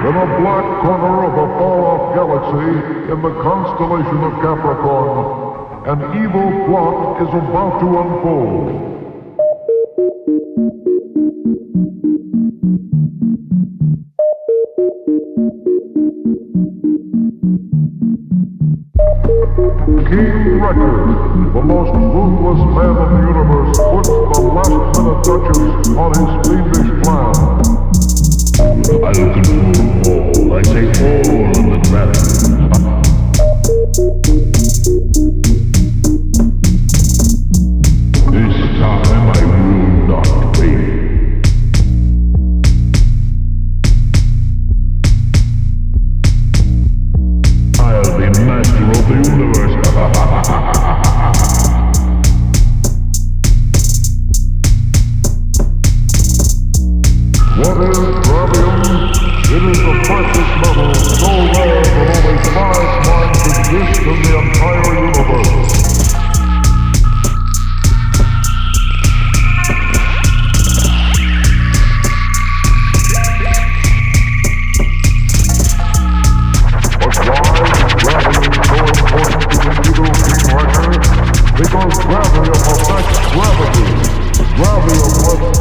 In a black corner of a far-off galaxy in the constellation of Capricorn, an evil plot is about to unfold. King Record, the most ruthless man in the universe, puts the last-minute touches on his fiendish What is gravium? It is the precious metal goes gravity your perfection, Gravity, gravity your what?